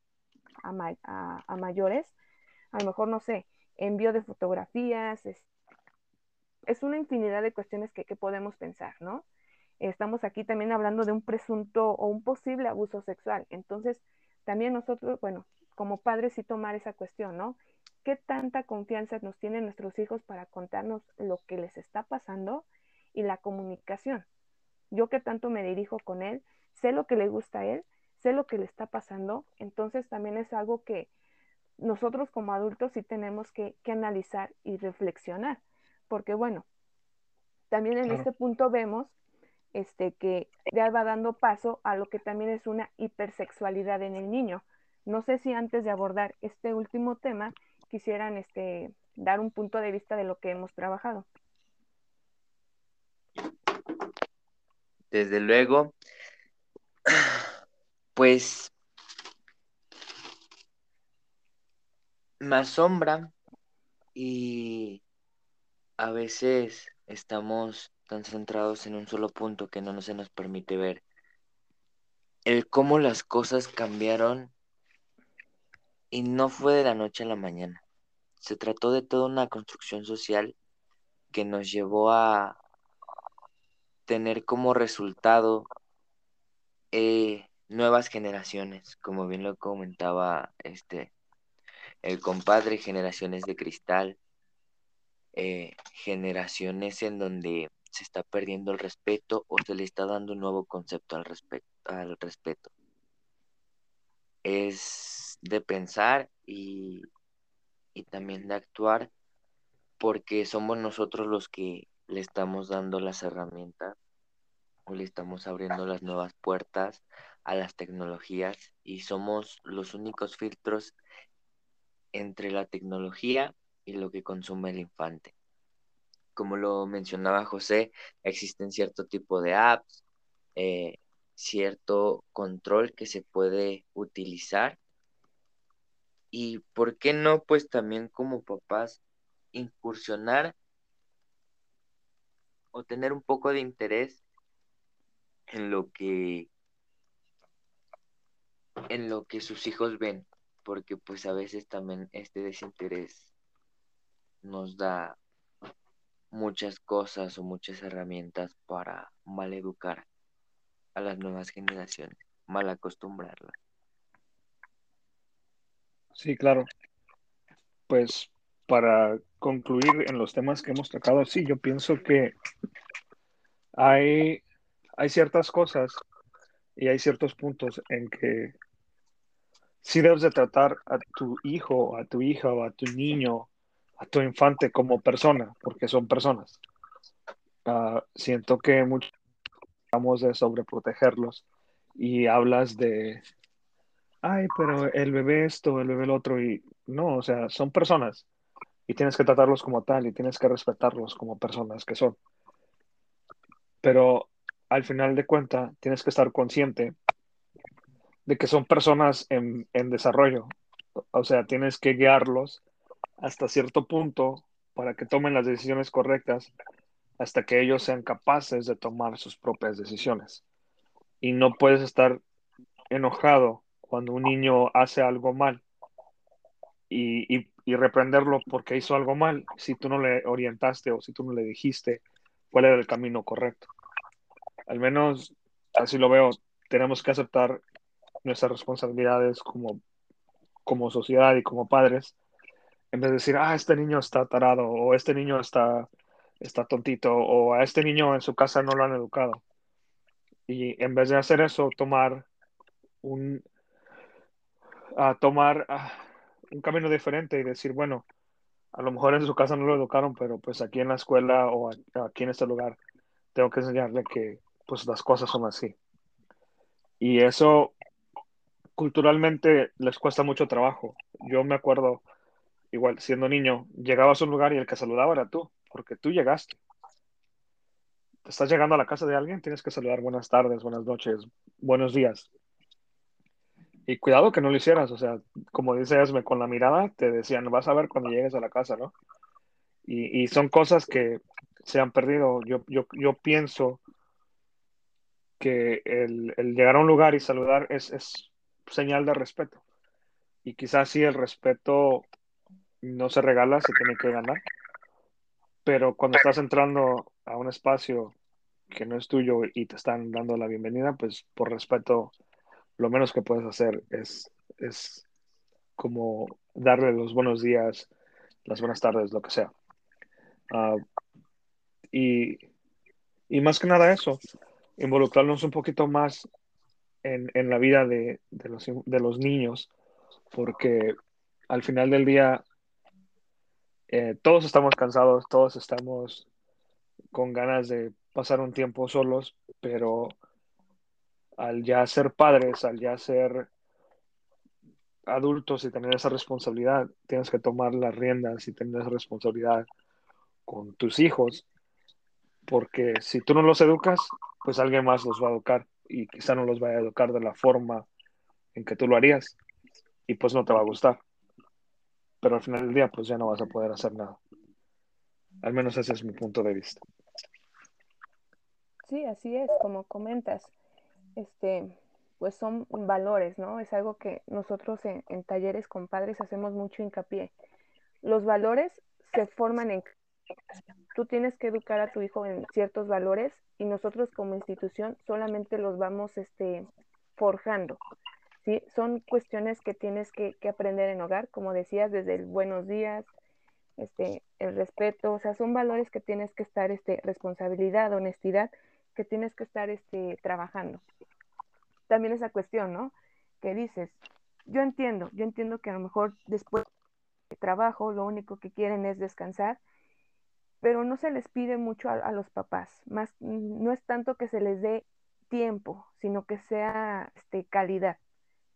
mayores, a lo mejor, no sé, envío de fotografías, es una infinidad de cuestiones que, podemos pensar, ¿no? Estamos aquí también hablando de un presunto o un posible abuso sexual. Entonces, también nosotros, bueno, como padres sí tomar esa cuestión, ¿no? ¿Qué tanta confianza nos tienen nuestros hijos para contarnos lo que les está pasando y la comunicación? Yo que tanto me dirijo con él, sé lo que le gusta a él, sé lo que le está pasando, entonces también es algo que nosotros como adultos sí tenemos que, que analizar y reflexionar porque bueno, también en este punto vemos este, que ya va dando paso a lo que también es una hipersexualidad en el niño. No sé si antes de abordar este último tema quisieran este, dar un punto de vista de lo que hemos trabajado. Desde luego, pues me asombra y a veces estamos tan centrados en un solo punto que no se nos permite ver el cómo las cosas cambiaron y no fue de la noche a la mañana. Se trató de toda una construcción social que nos llevó a tener como resultado eh, nuevas generaciones, como bien lo comentaba este el compadre, generaciones de cristal, eh, generaciones en donde se está perdiendo el respeto o se le está dando un nuevo concepto al, al respeto. Es de pensar y, y también de actuar porque somos nosotros los que le estamos dando las herramientas o le estamos abriendo las nuevas puertas a las tecnologías y somos los únicos filtros entre la tecnología y lo que consume el infante. Como lo mencionaba José, existen cierto tipo de apps, eh, cierto control que se puede utilizar y por qué no, pues también como papás incursionar o tener un poco de interés en lo que en lo que sus hijos ven, porque pues a veces también este desinterés nos da muchas cosas o muchas herramientas para maleducar a las nuevas generaciones, mal acostumbrarlas. Sí, claro. Pues para concluir en los temas que hemos tocado, sí, yo pienso que hay, hay ciertas cosas y hay ciertos puntos en que sí debes de tratar a tu hijo, a tu hija o a tu niño, a tu infante como persona, porque son personas. Ah, siento que muchos hablamos de sobreprotegerlos y hablas de ay, pero el bebé esto, el bebé el otro, y no, o sea, son personas y tienes que tratarlos como tal y tienes que respetarlos como personas que son. Pero al final de cuentas, tienes que estar consciente de que son personas en, en desarrollo. O sea, tienes que guiarlos hasta cierto punto para que tomen las decisiones correctas hasta que ellos sean capaces de tomar sus propias decisiones. Y no puedes estar enojado cuando un niño hace algo mal y, reprenderlo porque hizo algo mal si tú no le orientaste o si tú no le dijiste cuál era el camino correcto. Al menos así lo veo, tenemos que aceptar nuestras responsabilidades como, como sociedad y como padres, en vez de decir, ah, este niño está tarado o este niño está, está tontito o a este niño en su casa no lo han educado. Y en vez de hacer eso, tomar un, a tomar un camino diferente y decir, bueno, a lo mejor en su casa no lo educaron, pero pues aquí en la escuela o aquí en este lugar tengo que enseñarle que pues las cosas son así. Y eso culturalmente les cuesta mucho trabajo. Yo me acuerdo, igual siendo niño, llegabas a un lugar y el que saludaba era tú, porque tú llegaste. Te estás llegando a la casa de alguien, tienes que saludar buenas tardes, buenas noches, buenos días. Y cuidado que no lo hicieras, o sea, como dice Esme, con la mirada te decían, vas a ver cuando llegues a la casa, ¿no? Y, son cosas que se han perdido. Yo, yo, yo pienso que el, llegar a un lugar y saludar es, es señal de respeto. Y quizás sí el respeto no se regala, se tiene que ganar. Pero cuando estás entrando a un espacio que no es tuyo y te están dando la bienvenida, pues por respeto lo menos que puedes hacer es, es como darle los buenos días, las buenas tardes, lo que sea. Ah, y, y, más que nada eso, involucrarnos un poquito más en, en la vida de, de, los, de, los, niños, porque al final del día eh, todos estamos cansados, todos estamos con ganas de pasar un tiempo solos, pero al ya ser padres, al ya ser adultos y tener esa responsabilidad, tienes que tomar las riendas y tener esa responsabilidad con tus hijos, porque si tú no los educas, pues alguien más los va a educar y quizá no los vaya a educar de la forma en que tú lo harías y pues no te va a gustar. Pero al final del día, pues ya no vas a poder hacer nada. Al menos ese es mi punto de vista. Sí, así es, como comentas este, pues son valores, ¿no? Es algo que nosotros en, talleres con padres hacemos mucho hincapié. Los valores se forman en... Tú tienes que educar a tu hijo en ciertos valores y nosotros como institución solamente los vamos este, forjando. Son cuestiones que tienes que, que aprender en hogar, como decías, desde el buenos días, este, el respeto, o sea, son valores que tienes que estar, este, responsabilidad, honestidad, que tienes que estar este, trabajando. También esa cuestión, ¿no? Que dices, yo entiendo, yo entiendo que a lo mejor después de trabajo lo único que quieren es descansar, pero no se les pide mucho a, los papás, más no es tanto que se les dé tiempo, sino que sea este, calidad,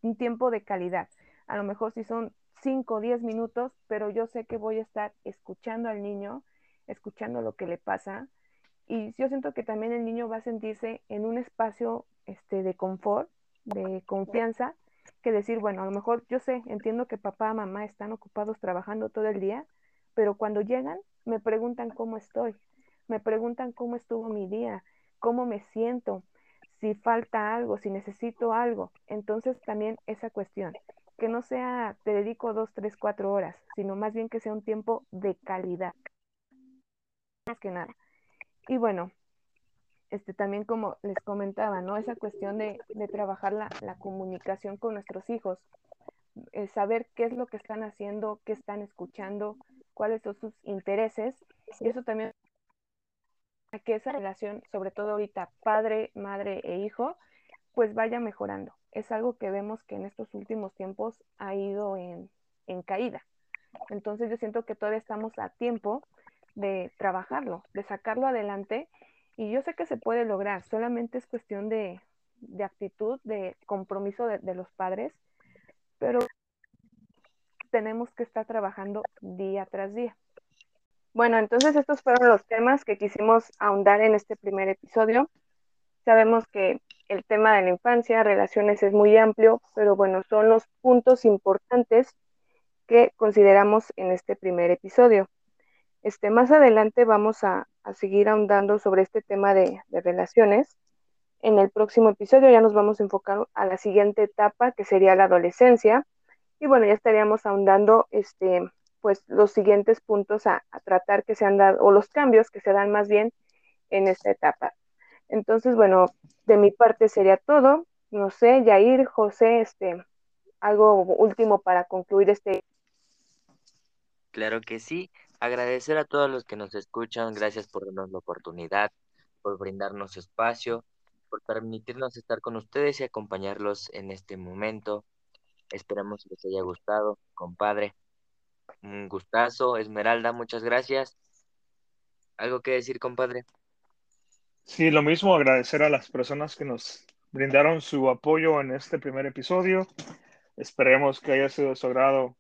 un tiempo de calidad. A lo mejor si son 5 o 10 minutos, pero yo sé que voy a estar escuchando al niño, escuchando lo que le pasa. Y yo siento que también el niño va a sentirse en un espacio este, de confort, de confianza, que decir, bueno, a lo mejor yo sé, entiendo que papá, mamá están ocupados trabajando todo el día, pero cuando llegan me preguntan cómo estoy, me preguntan cómo estuvo mi día, cómo me siento, si falta algo, si necesito algo. Entonces también esa cuestión, que no sea te dedico dos, tres, cuatro horas, sino más bien que sea un tiempo de calidad. Más que nada. Y bueno, este, también como les comentaba, ¿no? Esa cuestión de, de trabajar la, la, comunicación con nuestros hijos, saber qué es lo que están haciendo, qué están escuchando, cuáles son sus intereses, y eso también que esa relación, sobre todo ahorita padre, madre e hijo, pues vaya mejorando. Es algo que vemos que en estos últimos tiempos ha ido en, en caída. Entonces yo siento que todavía estamos a tiempo de trabajarlo, de sacarlo adelante y yo sé que se puede lograr, solamente es cuestión de, de actitud, de compromiso de, los padres, pero tenemos que estar trabajando día tras día. Bueno, entonces estos fueron los temas que quisimos ahondar en este primer episodio. Sabemos que el tema de la infancia, relaciones es muy amplio, pero bueno, son los puntos importantes que consideramos en este primer episodio. Este, más adelante vamos a, seguir ahondando sobre este tema de, de, relaciones. En el próximo episodio ya nos vamos a enfocar a la siguiente etapa, que sería la adolescencia. Y bueno, ya estaríamos ahondando este, pues los siguientes puntos a, tratar que se han dado, o los cambios que se dan más bien en esta etapa. Entonces, bueno, de mi parte sería todo. No sé, Yair, José, este, algo último para concluir este. Claro que sí. Agradecer a todos los que nos escuchan. Gracias por darnos la oportunidad, por brindarnos espacio, por permitirnos estar con ustedes y acompañarlos en este momento. Esperamos que les haya gustado, compadre. Un gustazo, Esmeralda, muchas gracias. ¿Algo que decir, compadre? Sí, lo mismo, agradecer a las personas que nos brindaron su apoyo en este primer episodio. Esperemos que haya sido de su agrado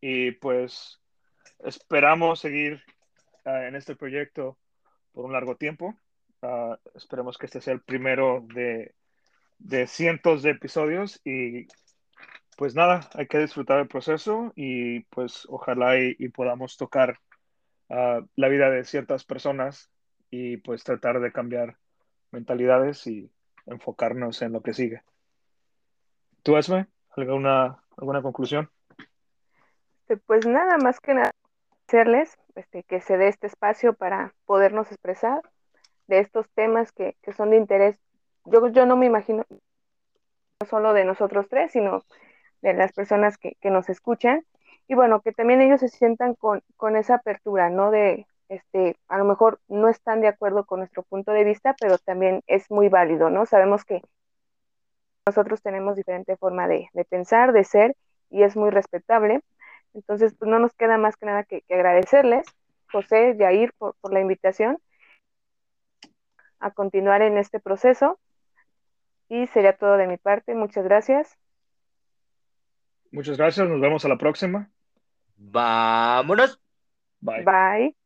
y pues esperamos seguir uh, en este proyecto por un largo tiempo. Uh, esperemos que este sea el primero de, de cientos de episodios y pues nada, hay que disfrutar el proceso y pues ojalá y, podamos tocar uh, la vida de ciertas personas y pues tratar de cambiar mentalidades y enfocarnos en lo que sigue. ¿Tú, Esme? ¿Alguna, alguna conclusión? Pues nada, más que nada, hacerles este, que se dé este espacio para podernos expresar de estos temas que, que son de interés. Yo, yo no me imagino no solo de nosotros tres, sino de las personas que, que, nos escuchan y bueno, que también ellos se sientan con, con esa apertura, ¿no? De, este, a lo mejor no están de acuerdo con nuestro punto de vista, pero también es muy válido, ¿no? Sabemos que nosotros tenemos diferente forma de, de pensar, de ser, y es muy respetable. Entonces, pues no nos queda más que nada que, agradecerles, José, Yair, por, por la invitación a continuar en este proceso. Y sería todo de mi parte. Muchas gracias. Muchas gracias. Nos vemos a la próxima. Vámonos. Bye. Bye.